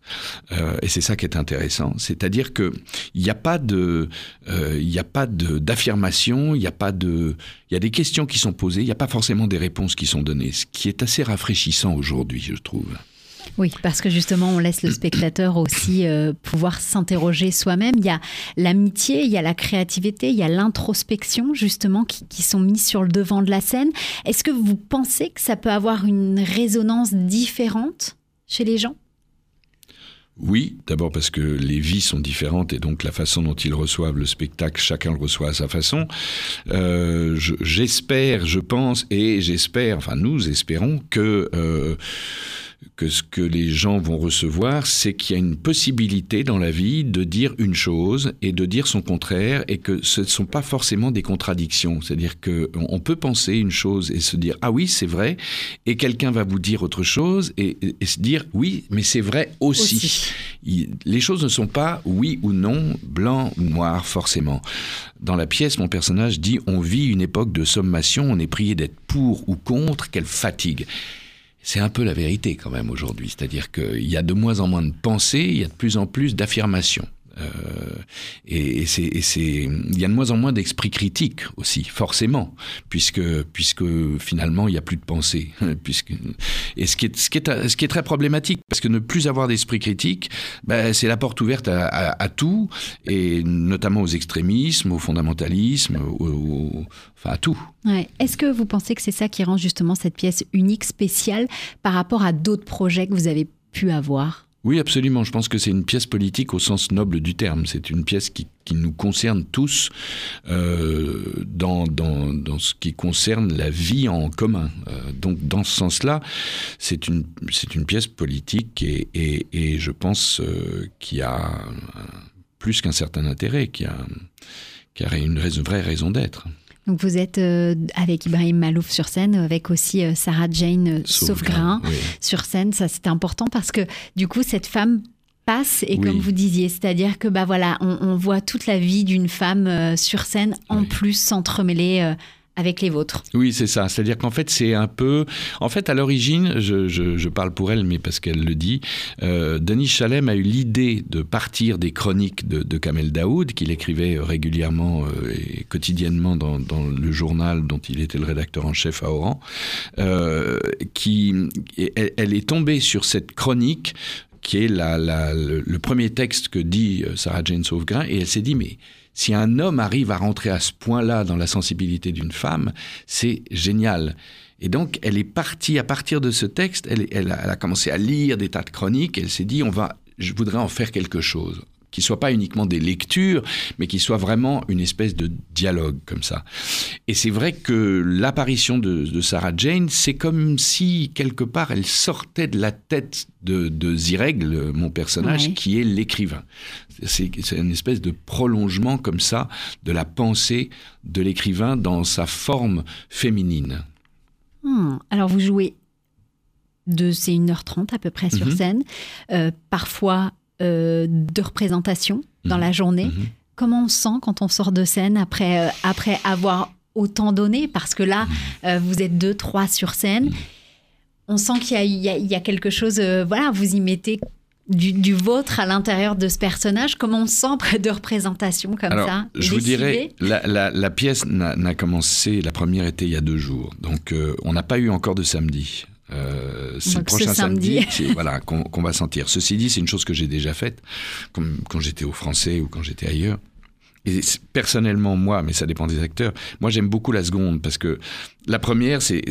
euh, et c'est ça qui est intéressant. C'est-à-dire que il n'y a pas de, euh, il n'y a pas d'affirmation, il n'y a pas de, il y a des questions qui sont posées, il n'y a pas forcément des réponses qui sont données, ce qui est assez rafraîchissant aujourd'hui, je trouve. Oui, parce que justement, on laisse le spectateur aussi euh, pouvoir s'interroger soi-même. Il y a l'amitié, il y a la créativité, il y a l'introspection, justement, qui, qui, sont mis sur le devant de la scène. Est-ce que vous pensez que ça peut avoir une résonance différente chez les gens? Oui, d'abord parce que les vies sont différentes et donc la façon dont ils reçoivent le spectacle, chacun le reçoit à sa façon. Euh, j'espère, je, pense et j'espère, enfin nous espérons que euh, que ce que les gens vont recevoir, c'est qu'il y a une possibilité dans la vie de dire une chose et de dire son contraire et que ce ne sont pas forcément des contradictions. C'est-à-dire qu'on peut penser une chose et se dire ah oui c'est vrai et quelqu'un va vous dire autre chose et, se dire oui mais c'est vrai aussi. les choses ne sont pas oui ou non, blanc ou noir forcément. Dans la pièce, mon personnage dit on vit une époque de sommation, on est prié d'être pour ou contre, quelle fatigue. C'est un peu la vérité quand même aujourd'hui, c'est-à-dire qu'il y a de moins en moins de pensées, il y a de plus en plus d'affirmations. Euh, et, c'est, il y a de moins en moins d'esprit critique aussi, forcément, puisque, puisque finalement il n'y a plus de pensée. puisque, et ce qui, est, très problématique, parce que ne plus avoir d'esprit critique, ben, c'est la porte ouverte à, tout, et notamment aux extrémismes, au fondamentalisme, enfin à tout. Est-ce que vous pensez que c'est ça qui rend justement cette pièce unique, spéciale, par rapport à d'autres projets que vous avez pu avoir? Oui, absolument. Je pense que c'est une pièce politique au sens noble du terme. C'est une pièce qui, qui nous concerne tous euh, dans, dans, dans, ce qui concerne la vie en commun. Euh, donc, dans ce sens-là, c'est une, une pièce politique et, et, et je pense euh, qu'il y a plus qu'un certain intérêt, qu'il y a, qu'il y a une vraie raison d'être. Donc vous êtes euh, avec Ibrahim Malouf sur scène, avec aussi euh, Sarah Jane euh, Sauvgrain sur scène. Ça c'est important parce que du coup cette femme passe et comme vous disiez, c'est-à-dire que bah voilà, on, voit toute la vie d'une femme sur scène en plus s'entremêler avec les vôtres. Oui, c'est ça. C'est-à-dire qu'en fait, c'est un peu. En fait, à l'origine, je, parle pour elle, mais parce qu'elle le dit, euh, Denis Chalem a eu l'idée de partir des chroniques de, Kamel Daoud, qu'il écrivait régulièrement euh, et quotidiennement dans, le journal dont il était le rédacteur en chef à Oran. Euh, elle, est tombée sur cette chronique qui est le, premier texte que dit Sarah Jane Sauvgrain, et elle s'est dit, mais si un homme arrive à rentrer à ce point-là dans la sensibilité d'une femme, c'est génial. Et donc, elle est partie à partir de ce texte, elle, elle, a, commencé à lire des tas de chroniques, elle s'est dit, on va, je voudrais en faire quelque chose qui soit pas uniquement des lectures, mais qui soit vraiment une espèce de dialogue comme ça. Et c'est vrai que l'apparition de, Sarah Jane, c'est comme si quelque part elle sortait de la tête de, de Zirègle, mon personnage, qui est l'écrivain. C'est une espèce de prolongement comme ça de la pensée de l'écrivain dans sa forme féminine. Hmm. Alors vous jouez de c'est 1h30 à peu près sur mhm. scène, euh, parfois euh, de représentation dans la mhm. journée. Mhm. Comment on sent quand on sort de scène après, euh, après avoir autant donné? Parce que là, mhm. euh, vous êtes deux, trois sur scène. On sent qu'il y, y, a quelque chose, voilà, vous y mettez du, vôtre à l'intérieur de ce personnage. Comment on sent près de représentation comme ça Je vous dirais, la, la, pièce n'a commencé, la première était il y a deux jours. Donc, on n'a pas eu encore de samedi. Euh, c'est le prochain samedi, voilà, qu'on va sentir. Ceci dit, c'est une chose que j'ai déjà faite, comme quand j'étais au français ou quand j'étais ailleurs. Et personnellement, moi, mais ça dépend des acteurs, moi j'aime beaucoup la seconde parce que la première, c'est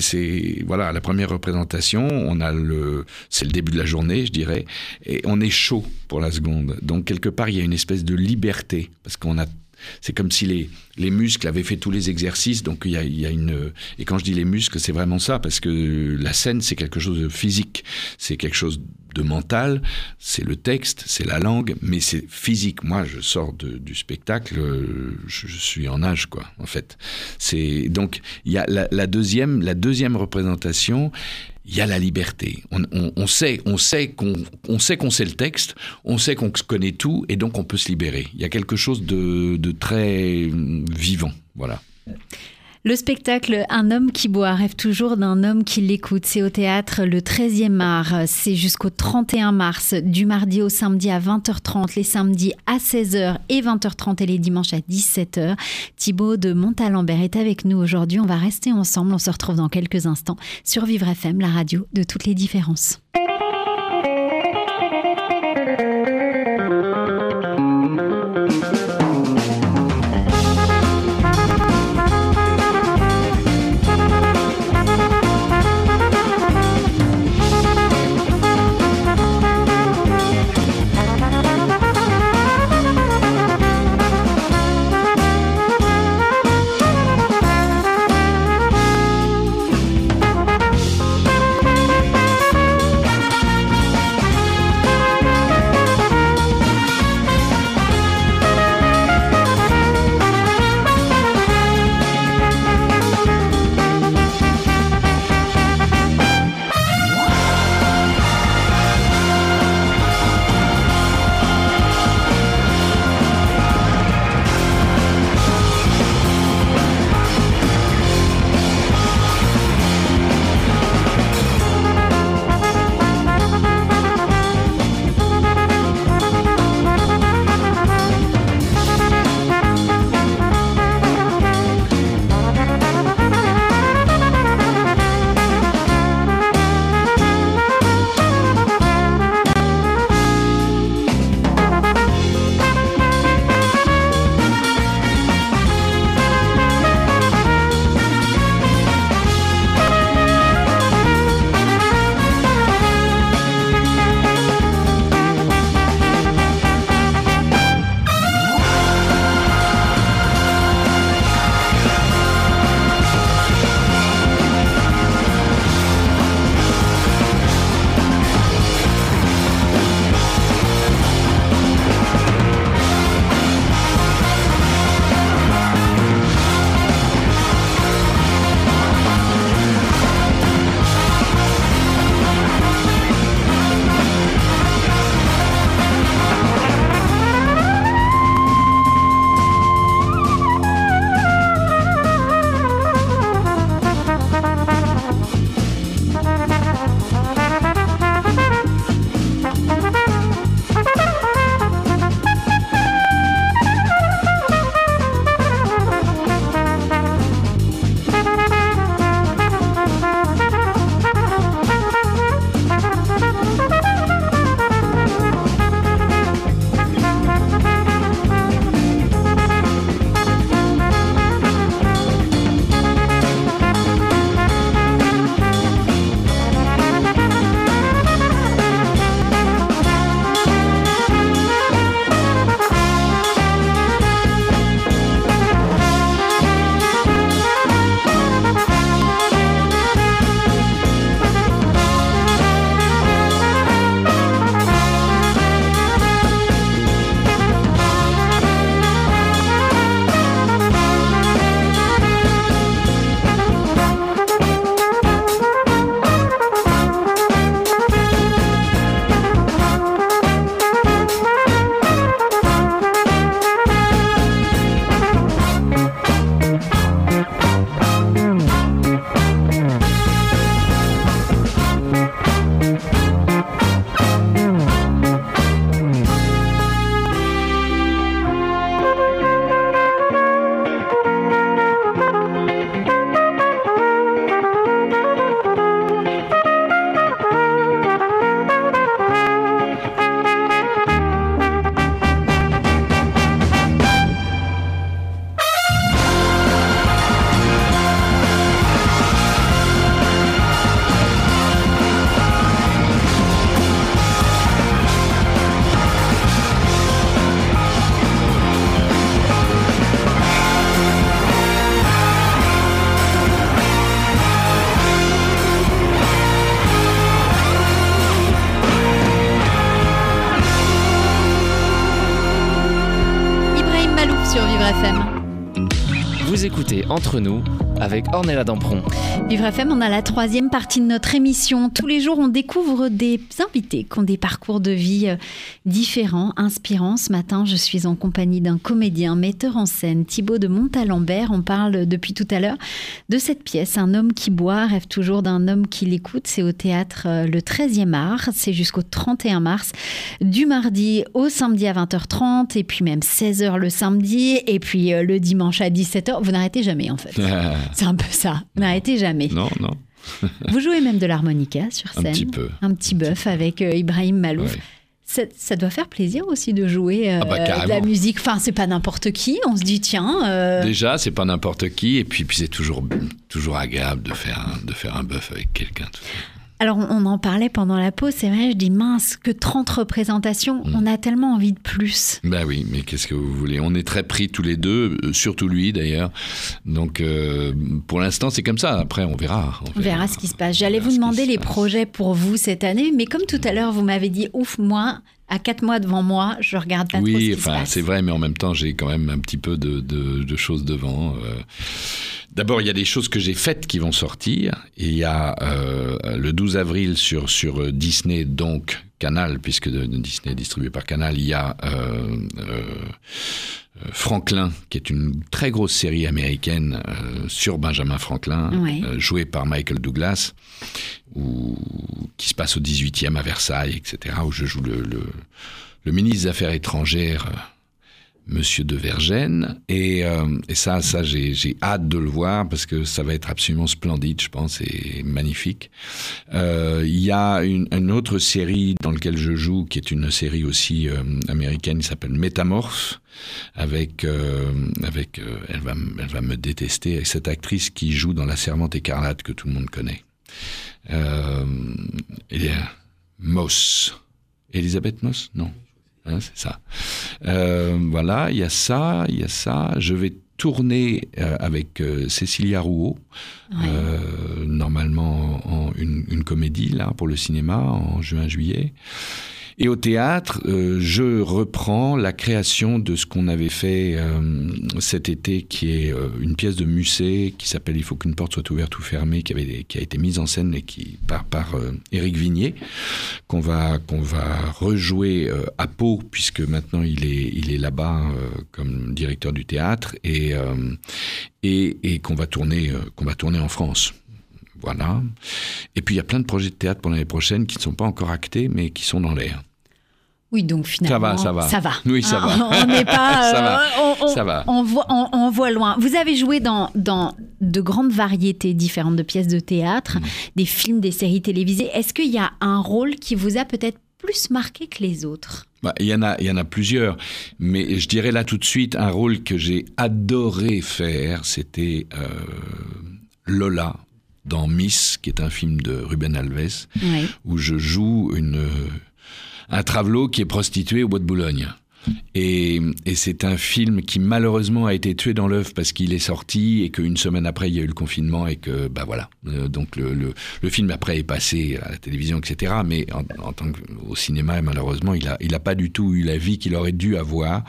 voilà la première représentation. On a le, c'est le début de la journée, je dirais, et on est chaud pour la seconde. Donc quelque part, il y a une espèce de liberté parce qu'on a c'est comme si les, les muscles avaient fait tous les exercices. Donc il y a, une. Et quand je dis les muscles, c'est vraiment ça, parce que la scène, c'est quelque chose de physique, c'est quelque chose de mental, c'est le texte, c'est la langue, mais c'est physique. Moi, je sors du spectacle, je, suis en âge, quoi, en fait. C'est donc il y a la deuxième, la deuxième représentation il y a la liberté. On, sait, on sait qu'on sait qu'on sait le texte, on sait qu'on connaît tout, et donc on peut se libérer. Il y a quelque chose de, de très vivant, voilà. Le spectacle Un homme qui boit rêve toujours d'un homme qui l'écoute. C'est au théâtre le 13e mars. C'est jusqu'au 31 mars, du mardi au samedi à 20h30, les samedis à 16h et 20h30 et les dimanches à 17h. Thibaut de Montalembert est avec nous aujourd'hui. On va rester ensemble. On se retrouve dans quelques instants sur Vivre FM, la radio de toutes les différences. Entre nous avec Ornella Dampron. Vivre FM, on a la troisième partie de notre émission. Tous les jours, on découvre des invités qui ont des parcours de vie euh, différents, inspirants. Ce matin, je suis en compagnie d'un comédien, metteur en scène, Thibaut de Montalembert. On parle depuis tout à l'heure de cette pièce, Un homme qui boit rêve toujours d'un homme qui l'écoute. C'est au théâtre euh, le 13e mars. C'est jusqu'au 31 mars, du mardi au samedi à 20h30 et puis même 16h le samedi et puis euh, le dimanche à 17h. Vous n'arrêtez jamais en fait. C'est un peu ça. N'arrêtez jamais. Non, non. Vous jouez même de l'harmonica sur scène. Un petit peu. Un petit bœuf avec euh, Ibrahim Malouf. Ouais. Ça, ça doit faire plaisir aussi de jouer euh, Ah bah, de la musique. Enfin, c'est pas n'importe qui. On se dit, tiens. euh, Déjà, c'est pas n'importe qui, et puis, puis c'est toujours, toujours agréable de faire un, de faire un bœuf avec quelqu'un. tout. Alors, on en parlait pendant la pause. C'est vrai, je dis, mince, que 30 représentations. Mm. On a tellement envie de plus. Ben oui, mais qu'est-ce que vous voulez? On est très pris tous les deux, euh, surtout lui d'ailleurs. Donc euh, pour l'instant, c'est comme ça. Après, on verra. On verra ce qui se passe. J'allais vous demander les passe. projets pour vous cette année. Mais comme tout à l'heure, vous m'avez dit, ouf, moi, à 4 mois devant moi, je regarde pas trop ce Oui, qui se enfin, passe. c'est vrai, mais en même temps, j'ai quand même un petit peu de, de- de choses devant. euh. D'abord, il y a des choses que j'ai faites qui vont sortir. Il y a euh, le 12 avril sur, sur Disney, donc Canal, puisque Disney est distribué par Canal, il y a euh, euh, euh, Franklin, qui est une très grosse série américaine euh, sur Benjamin Franklin, Ouais. euh, jouée par Michael Douglas, où- qui se passe au 18e à Versailles, etc., où je joue le, le, le ministre des Affaires étrangères, euh, Monsieur de Vergennes. Et, euh, ça, ça j'ai hâte de le voir parce que ça va être absolument splendide, je pense, et magnifique. Euh, Il y a une, autre série dans laquelle je joue, qui est une série aussi euh, américaine, qui s'appelle Métamorphe, avec, avec elle, va, elle va me détester, avec cette actrice qui joue dans La Servante écarlate que tout le monde connaît. Euh, et, Moss. Elisabeth Moss? Non. Hein, c'est ça. Euh, voilà, il y a ça, il y a ça. Je vais tourner euh, avec euh, Cécilia Rouault, Ouais. normalement en, en une, une comédie là pour le cinéma en juin-juillet. Et au théâtre, euh, je reprends la création de ce qu'on avait fait euh, cet été, qui est euh, une pièce de Musset qui s'appelle Il faut qu'une porte soit ouverte ou fermée, qui, avait, qui a été mise en scène et qui par par Éric Vignier, qu'on va qu'on va rejouer à Pau puisque maintenant il est il est là-bas comme directeur du théâtre et et, et qu'on va tourner qu'on va tourner en France. Voilà. Et puis il y a plein de projets de théâtre pour l'année prochaine qui ne sont pas encore actés, mais qui sont dans l'air. Oui, donc finalement, va, ça va. Ça va. Oui, ça Hein, va. On n'est pas. Ça va, euh, on, on- ça va. On voit, on, on voit loin. Vous avez joué dans, dans de grandes variétés différentes de pièces de théâtre, des films, des séries télévisées. Est-ce qu'il y a un rôle qui vous a peut-être plus marqué que les autres? Bah, Il y, en a, il y en a plusieurs, mais je dirais là tout de suite un rôle que j'ai adoré faire, c'était euh, Lola dans Miss, qui est un film de Ruben Alves, Oui. où je joue une, un travelot qui est prostitué au bois de Boulogne. Et, et c'est un film qui malheureusement a été tué dans l'œuf parce qu'il est sorti et qu'une semaine après il y a eu le confinement et que bah voilà Euh, donc le, le, le film après est passé à la télévision etc mais en, en tant qu'au cinéma malheureusement il a il a pas du tout eu la vie qu'il aurait dû avoir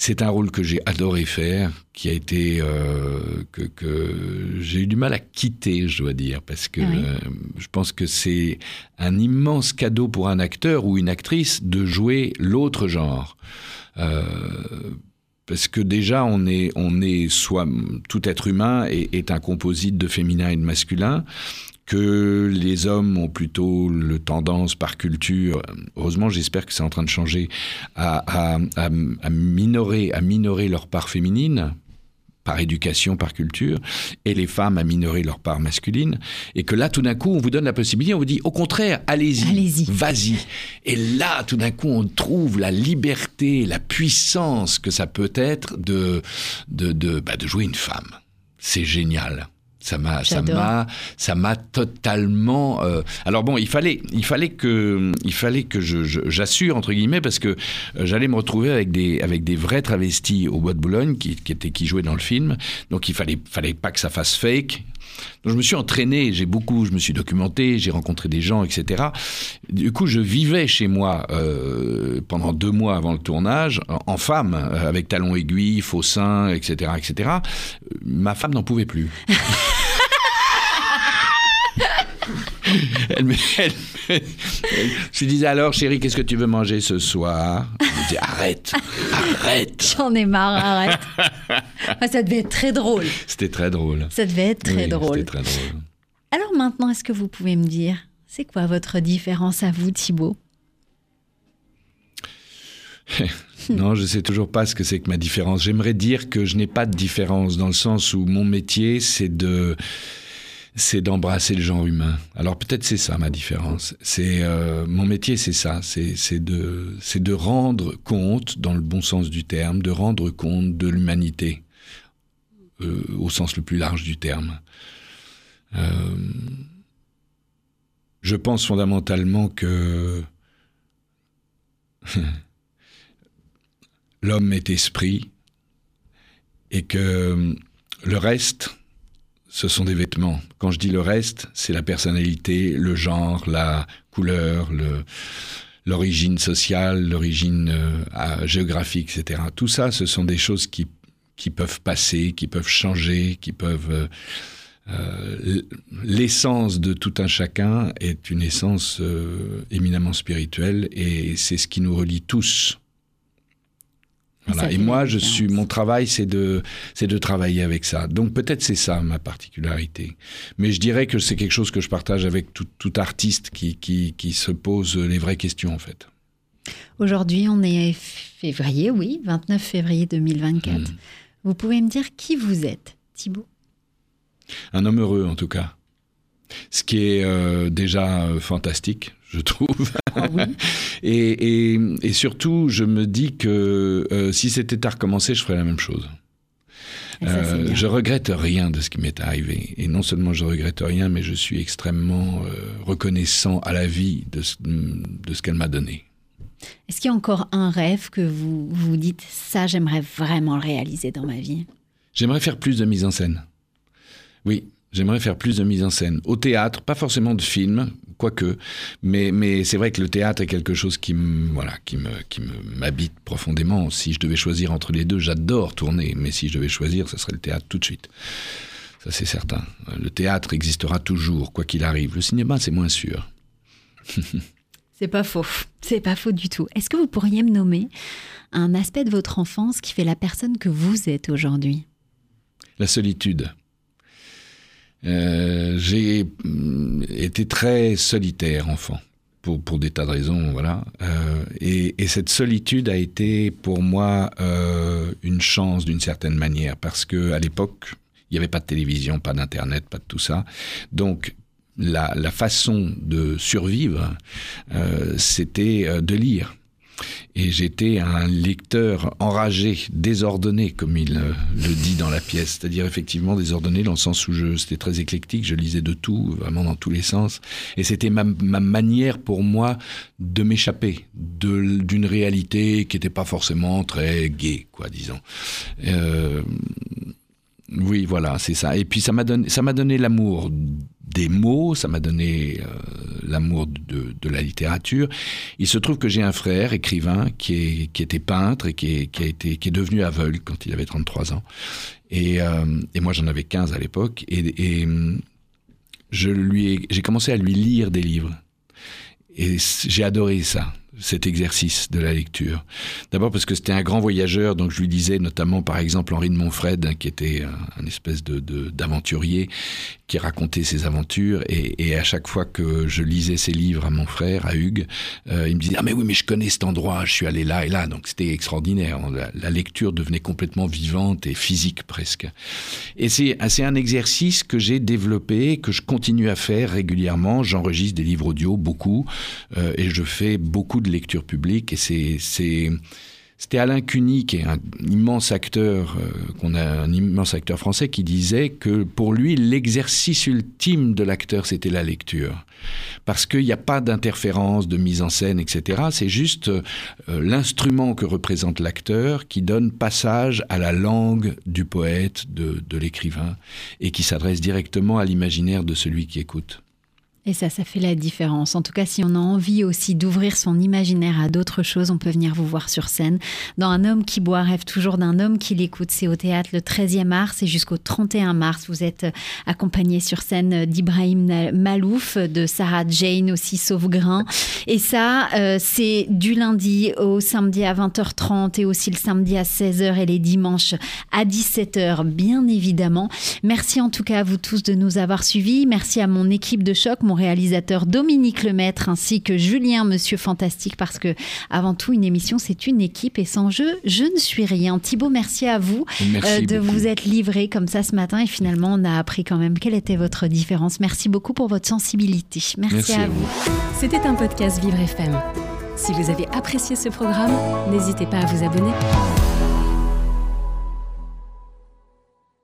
c'est un rôle que j'ai adoré faire, qui a été euh, que, que j'ai eu du mal à quitter, je dois dire, parce que Ah oui. euh, je pense que c'est un immense cadeau pour un acteur ou une actrice de jouer l'autre genre. Euh, parce que déjà, on est, on est soit tout être humain est, est un composite de féminin et de masculin que les hommes ont plutôt le tendance par culture, heureusement j'espère que c'est en train de changer, à, à, à, à minorer, à minorer leur part féminine par éducation, par culture, et les femmes à minorer leur part masculine, et que là, tout d'un coup, on vous donne la possibilité, on vous dit, au contraire, allez-y, Allez-y. vas-y. Et là, tout d'un coup, on trouve la liberté, la puissance que ça peut être de, de, de, bah, de jouer une femme. C'est génial. Ça m'a, ça m'a, ça m'a totalement. Euh, alors bon, il fallait, il fallait que, il fallait que j'assure entre guillemets parce que euh, j'allais me retrouver avec des, avec des vrais travestis au bois de Boulogne qui, qui étaient, qui jouaient dans le film. Donc il fallait, fallait pas que ça fasse fake. Donc je me suis entraîné, j'ai beaucoup, je me suis documenté, j'ai rencontré des gens, etc. Du coup, je vivais chez moi euh, pendant deux mois avant le tournage, en femme, avec talons aiguilles, faux seins, etc., etc. Ma femme n'en pouvait plus. elle, me, je lui disais alors, chérie, qu'est-ce que tu veux manger ce soir? Elle me dit arrête, arrête. J'en ai marre, arrête. ça devait être très drôle. C'était très drôle. Ça devait être très drôle. C'était très drôle. Alors maintenant, est-ce que vous pouvez me dire, c'est quoi votre différence à vous, Thibault non, je sais toujours pas ce que c'est que ma différence. J'aimerais dire que je n'ai pas de différence dans le sens où mon métier, c'est de c'est d'embrasser le genre humain. Alors peut-être c'est ça ma différence. C'est euh, mon métier, c'est ça, c'est de c'est de rendre compte, dans le bon sens du terme, de rendre compte de l'humanité euh, au sens le plus large du terme. Euh, je pense fondamentalement que l'homme est esprit et que le reste ce sont des vêtements. Quand je dis le reste, c'est la personnalité, le genre, la couleur, l'origine sociale, l'origine euh, géographique, etc. Tout ça, ce sont des choses qui, qui peuvent passer, qui peuvent changer, qui peuvent... Euh, euh, l'essence de tout un chacun est une essence éminemment spirituelle et c'est ce qui nous relie tous et moi, je suis, mon travail, c'est de, c'est de travailler avec ça. Donc peut-être c'est ça ma particularité. Mais je dirais que c'est quelque chose que je partage avec tout, tout artiste qui, qui, qui, se pose les vraies questions en fait. Aujourd'hui, on est février, oui, 29 février 2024. Hmm. Vous pouvez me dire qui vous êtes, Thibault Un homme heureux en tout cas. Ce qui est euh, déjà euh, fantastique, je trouve. Ah et, et, surtout, je me dis que euh, si c'était à recommencer, je ferais la même chose. Je regrette rien de ce qui m'est arrivé. Et non seulement je regrette rien, mais je suis extrêmement reconnaissant à la vie de ce, de ce qu'elle m'a donné. Est-ce qu'il y a encore un rêve que vous vous dites, ça j'aimerais vraiment le réaliser dans ma vie? J'aimerais faire plus de mise en scène. Oui, J'aimerais faire plus de mise en scène. Au théâtre, pas forcément de films, quoique, mais, mais c'est vrai que le théâtre est quelque chose qui voilà, qui me, qui m'habite profondément. Si je devais choisir entre les deux, j'adore tourner, mais si je devais choisir, ce serait le théâtre tout de suite. Ça, c'est certain. Le théâtre existera toujours, quoi qu'il arrive. Le cinéma, c'est moins sûr. c'est pas faux. C'est pas faux du tout. Est-ce que vous pourriez me nommer un aspect de votre enfance qui fait la personne que vous êtes aujourd'hui? La solitude. Euh, j'ai mm, été très solitaire enfant. Pour, pour, des tas de raisons, voilà. Euh, et, et, cette solitude a été pour moi euh, une chance d'une certaine manière, parce que à l'époque, il n'y avait pas de télévision, pas d'internet, pas de tout ça. Donc la, façon de survivre, euh, c'était euh, de lire. Et j'étais un lecteur enragé, désordonné, comme il euh, le dit dans la pièce. C'est-à-dire effectivement désordonné dans le sens où c'était très éclectique, je lisais de tout, vraiment dans tous les sens. Et c'était ma, ma manière pour moi de m'échapper d'une réalité qui n'était pas forcément très gaie, quoi, disons. Oui, voilà, c'est ça. Et puis ça m'a donné, ça m'a donné l'amour des mots, ça m'a donné euh, l'amour de, la littérature. Il se trouve que j'ai un frère écrivain qui, était peintre et qui est, devenu aveugle quand il avait 33 ans. Et, euh, et moi j'en avais 15 à l'époque. Et, et je lui j'ai commencé à lui lire des livres. Et j'ai adoré ça cet exercice de la lecture. D'abord parce que c'était un grand voyageur, donc je lui disais notamment par exemple Henri de Montfred, qui était un, espèce de d'aventurier, qui racontait ses aventures, et, à chaque fois que je lisais ses livres à mon frère, à Hugues, euh, il me disait ah mais oui mais je connais cet endroit, je suis allé là et là, donc c'était extraordinaire. La, la, lecture devenait complètement vivante et physique presque. Et c'est c'est un exercice que j'ai développé, que je continue à faire régulièrement. J'enregistre des livres audio beaucoup, euh, et je fais beaucoup de lecture publique et c'est C'était Alain Cuny, qui est un immense acteur, euh, qu'on a un immense acteur français, qui disait que pour lui, l'exercice ultime de l'acteur, c'était la lecture. Parce qu'il n'y a pas d'interférence, de mise en scène, etc. C'est juste euh, l'instrument que représente l'acteur qui donne passage à la langue du poète, de, de l'écrivain, et qui s'adresse directement à l'imaginaire de celui qui écoute. Et ça, ça fait la différence. En tout cas, si on a envie aussi d'ouvrir son imaginaire à d'autres choses, on peut venir vous voir sur scène. Dans Un homme qui boit rêve toujours d'un homme qui l'écoute. C'est au théâtre le 13e mars et jusqu'au 31 mars. Vous êtes accompagné sur scène d'Ibrahim Malouf, de Sarah Jane aussi, Sauvegrain. Et ça, euh, c'est du lundi au samedi à 20h30 et aussi le samedi à 16h et les dimanches à 17h, bien évidemment. Merci en tout cas à vous tous de nous avoir suivis. Merci à mon équipe de choc, mon réalisateur Dominique Lemaître ainsi que Julien Monsieur Fantastique parce que avant tout une émission c'est une équipe et sans jeu je ne suis rien. Thibaut merci à vous euh, de vous être livré comme ça ce matin et finalement on a appris quand même quelle était votre différence. Merci beaucoup pour votre sensibilité. Merci, à, vous. C'était un podcast Vivre FM. Si vous avez apprécié ce programme, n'hésitez pas à vous abonner.